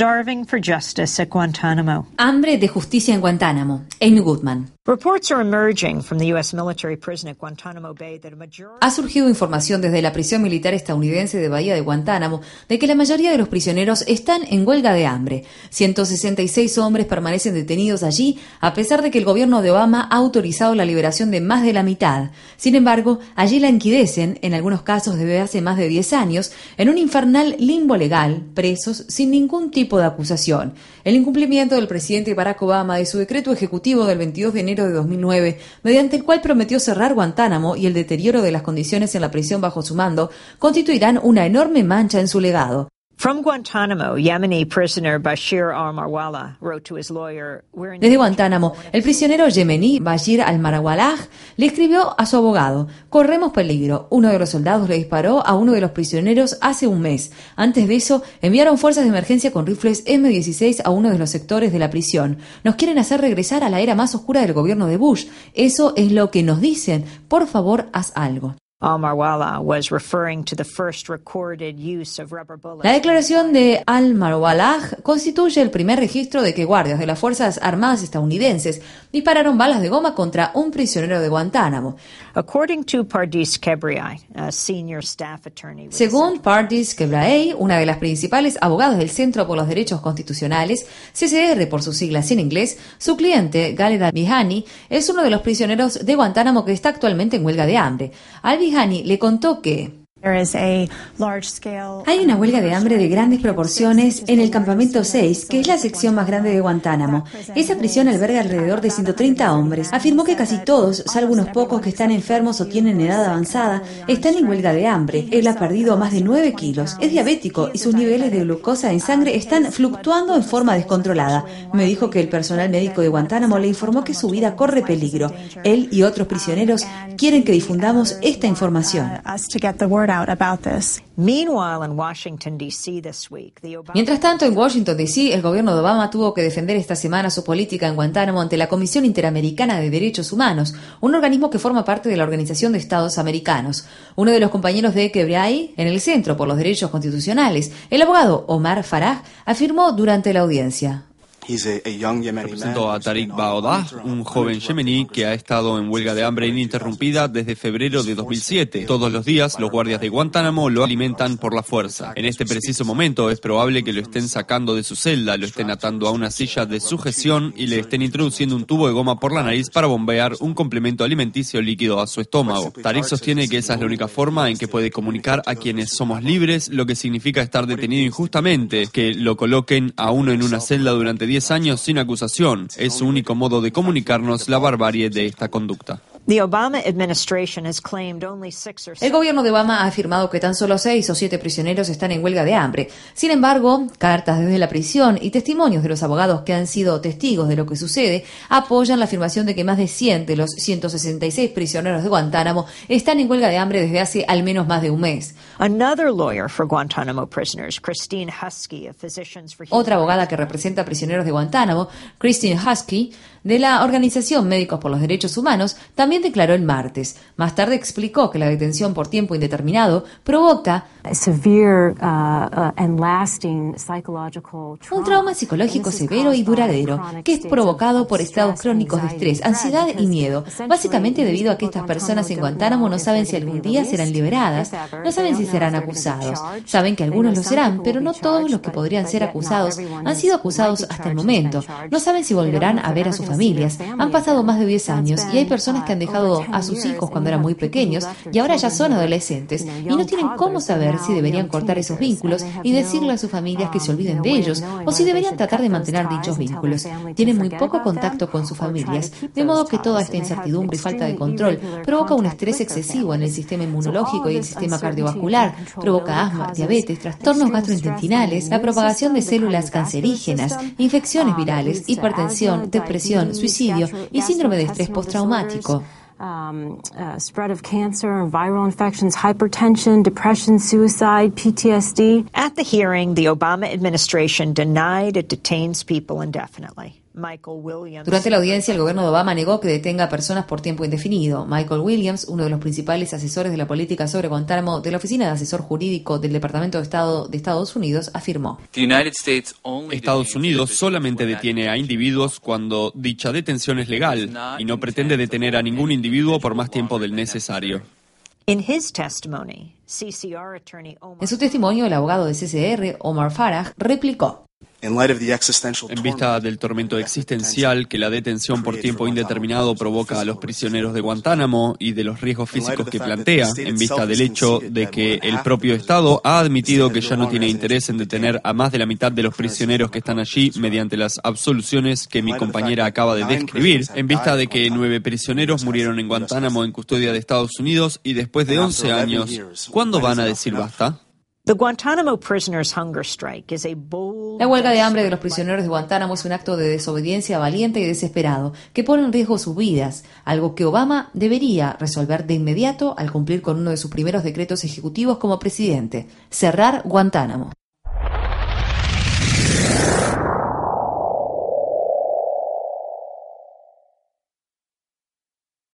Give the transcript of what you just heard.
Starving for justice at Guantanamo. Hambre de justicia en Guantánamo. Amy Goodman. Ha surgido información desde la prisión militar estadounidense de Bahía de Guantánamo de que la mayoría de los prisioneros están en huelga de hambre. 166 hombres permanecen detenidos allí a pesar de que el gobierno de Obama ha autorizado la liberación de más de la mitad. Sin embargo, allí la enquidecen, en algunos casos desde hace más de 10 años, en un infernal limbo legal, presos sin ningún tipo de acusación. El incumplimiento del presidente Barack Obama de su decreto ejecutivo del 22 de enero de 2009, mediante el cual prometió cerrar Guantánamo y el deterioro de las condiciones en la prisión bajo su mando, constituirán una enorme mancha en su legado. Desde Guantánamo, el prisionero yemení Bashir al-Marawallah le escribió a su abogado: Corremos peligro. Uno de los soldados le disparó a uno de los prisioneros hace un mes. Antes de eso, enviaron fuerzas de emergencia con rifles M16 a uno de los sectores de la prisión. Nos quieren hacer regresar a la era más oscura del gobierno de Bush. Eso es lo que nos dicen. Por favor, haz algo. La declaración de Al-Marwallah constituye el primer registro de que guardias de las Fuerzas Armadas estadounidenses dispararon balas de goma contra un prisionero de Guantánamo. Según Pardis Kebraey, una de las principales abogadas del Centro por los Derechos Constitucionales, CCR por sus siglas en inglés, su cliente, Galeda Bihani, es uno de los prisioneros de Guantánamo que está actualmente en huelga de hambre. Al Hani le contó que hay una huelga de hambre de grandes proporciones en el campamento 6, que es la sección más grande de Guantánamo. Esa prisión alberga alrededor de 130 hombres. Afirmó que casi todos, salvo unos pocos que están enfermos o tienen edad avanzada, están en huelga de hambre. Él ha perdido más de 9 kilos. Es diabético y sus niveles de glucosa en sangre están fluctuando en forma descontrolada. Me dijo que el personal médico de Guantánamo le informó que su vida corre peligro. Él y otros prisioneros quieren que difundamos esta información. Mientras tanto, en Washington, D.C., el gobierno de Obama tuvo que defender esta semana su política en Guantánamo ante la Comisión Interamericana de Derechos Humanos, un organismo que forma parte de la Organización de Estados Americanos. Uno de los compañeros de Quebray, en el Centro por los Derechos Constitucionales, el abogado Omar Farah, afirmó durante la audiencia. Represento a Tariq Baodah, un joven yemení que ha estado en huelga de hambre ininterrumpida desde febrero de 2007. Todos los días, los guardias de Guantánamo lo alimentan por la fuerza. En este preciso momento, es probable que lo estén sacando de su celda, lo estén atando a una silla de sujeción y le estén introduciendo un tubo de goma por la nariz para bombear un complemento alimenticio líquido a su estómago. Tariq sostiene que esa es la única forma en que puede comunicar a quienes somos libres lo que significa estar detenido injustamente, que lo coloquen a uno en una celda durante 10 años sin acusación. Es su único modo de comunicarnos la barbarie de esta conducta. El gobierno de Obama ha afirmado que tan solo seis o siete prisioneros están en huelga de hambre. Sin embargo, cartas desde la prisión y testimonios de los abogados que han sido testigos de lo que sucede apoyan la afirmación de que más de 100 de los 166 prisioneros de Guantánamo están en huelga de hambre desde hace al menos más de un mes. Otra abogada que representa prisioneros de Guantánamo, Christine Husky, de la Organización Médicos por los Derechos Humanos, también declaró el martes. Más tarde explicó que la detención por tiempo indeterminado provoca uh, uh, un trauma. psicológico severo y duradero, que es provocado por estados crónicos de estrés, ansiedad y miedo, básicamente debido a que estas personas en Guantánamo no saben si algún día serán liberadas, no saben si serán acusados, saben que algunos lo serán, pero no todos los que podrían ser acusados han sido acusados hasta el momento, no saben si volverán a ver a su familias. Han pasado más de 10 años y hay personas que han dejado a sus hijos cuando eran muy pequeños y ahora ya son adolescentes y no tienen cómo saber si deberían cortar esos vínculos y decirle a sus familias que se olviden de ellos o si deberían tratar de mantener dichos vínculos. Tienen muy poco contacto con sus familias, de modo que toda esta incertidumbre y falta de control provoca un estrés excesivo en el sistema inmunológico y el sistema cardiovascular, provoca asma, diabetes, trastornos gastrointestinales, la propagación de células cancerígenas, infecciones virales, hipertensión, depresión, suicidio y síndrome de estrés postraumático. Um, uh, spread of cancer, viral infections, hypertension, depression, suicide, PTSD. At the hearing, the Obama administration denied it detains people indefinitely. Durante la audiencia, el gobierno de Obama negó que detenga a personas por tiempo indefinido. Michael Williams, uno de los principales asesores de la política sobre Guantánamo de la Oficina de Asesor Jurídico del Departamento de Estado de Estados Unidos, afirmó. Estados Unidos solamente detiene a individuos cuando dicha detención es legal y no pretende detener a ningún individuo por más tiempo del necesario. En su testimonio, el abogado de CCR, Omar Farah, replicó. En vista del tormento existencial que la detención por tiempo indeterminado provoca a los prisioneros de Guantánamo y de los riesgos físicos que plantea, en vista del hecho de que el propio Estado ha admitido que ya no tiene interés en detener a más de la mitad de los prisioneros que están allí mediante las absoluciones que mi compañera acaba de describir, en vista de que nueve prisioneros murieron en Guantánamo en custodia de Estados Unidos y después de 11 años, ¿cuándo van a decir basta? La huelga de hambre de los prisioneros de Guantánamo es un acto de desobediencia valiente y desesperado que pone en riesgo sus vidas, algo que Obama debería resolver de inmediato al cumplir con uno de sus primeros decretos ejecutivos como presidente, cerrar Guantánamo.